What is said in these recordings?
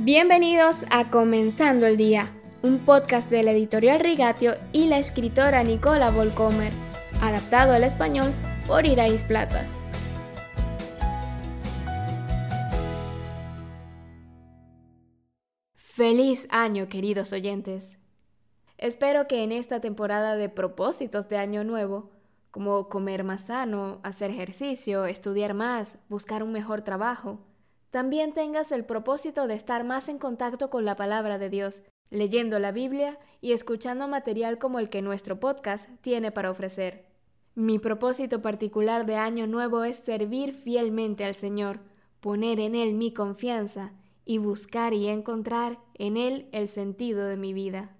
Bienvenidos a Comenzando el Día, un podcast de la editorial Rigatio y la escritora Nicola Volcomer, adaptado al español por Irais Plata. Feliz año, queridos oyentes. Espero que en esta temporada de propósitos de Año Nuevo, como comer más sano, hacer ejercicio, estudiar más, buscar un mejor trabajo, también tengas el propósito de estar más en contacto con la palabra de Dios, leyendo la Biblia y escuchando material como el que nuestro podcast tiene para ofrecer. Mi propósito particular de año nuevo es servir fielmente al Señor, poner en Él mi confianza y buscar y encontrar en Él el sentido de mi vida.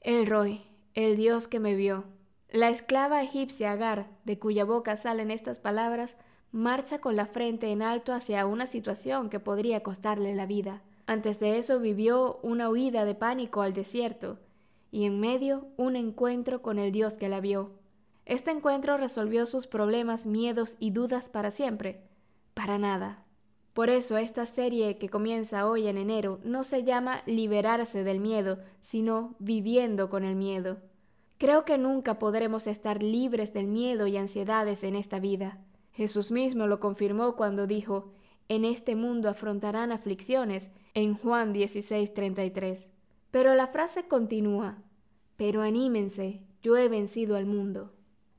El Roy, el Dios que me vio. La esclava egipcia Agar, de cuya boca salen estas palabras, marcha con la frente en alto hacia una situación que podría costarle la vida. Antes de eso vivió una huida de pánico al desierto y en medio un encuentro con el Dios que la vio. Este encuentro resolvió sus problemas, miedos y dudas para siempre. Para nada. Por eso esta serie que comienza hoy en enero no se llama liberarse del miedo, sino viviendo con el miedo. Creo que nunca podremos estar libres del miedo y ansiedades en esta vida. Jesús mismo lo confirmó cuando dijo, en este mundo afrontarán aflicciones, en Juan 16:33. Pero la frase continúa, pero anímense, yo he vencido al mundo.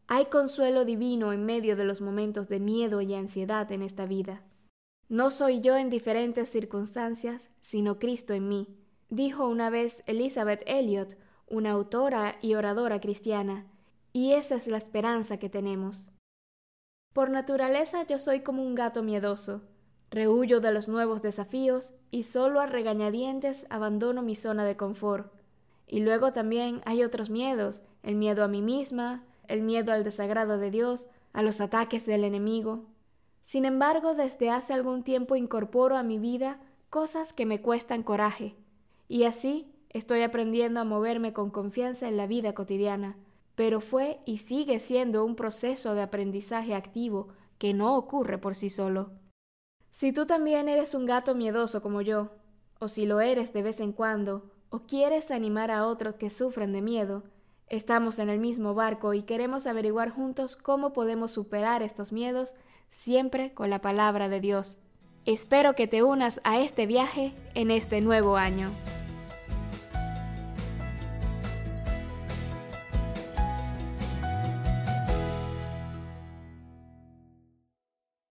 Hay consuelo divino en medio de los momentos de miedo y ansiedad en esta vida. No soy yo en diferentes circunstancias, sino Cristo en mí, dijo una vez Elizabeth Elliot, una autora y oradora cristiana, y esa es la esperanza que tenemos. Por naturaleza yo soy como un gato miedoso. Rehuyo de los nuevos desafíos y solo a regañadientes abandono mi zona de confort. Y luego también hay otros miedos, el miedo a mí misma, el miedo al desagrado de Dios, a los ataques del enemigo. Sin embargo, desde hace algún tiempo incorporo a mi vida cosas que me cuestan coraje, y así estoy aprendiendo a moverme con confianza en la vida cotidiana, pero fue y sigue siendo un proceso de aprendizaje activo que no ocurre por sí solo. Si tú también eres un gato miedoso como yo, o si lo eres de vez en cuando, o quieres animar a otros que sufren de miedo, estamos en el mismo barco y queremos averiguar juntos cómo podemos superar estos miedos siempre con la palabra de Dios. Espero que te unas a este viaje en este nuevo año.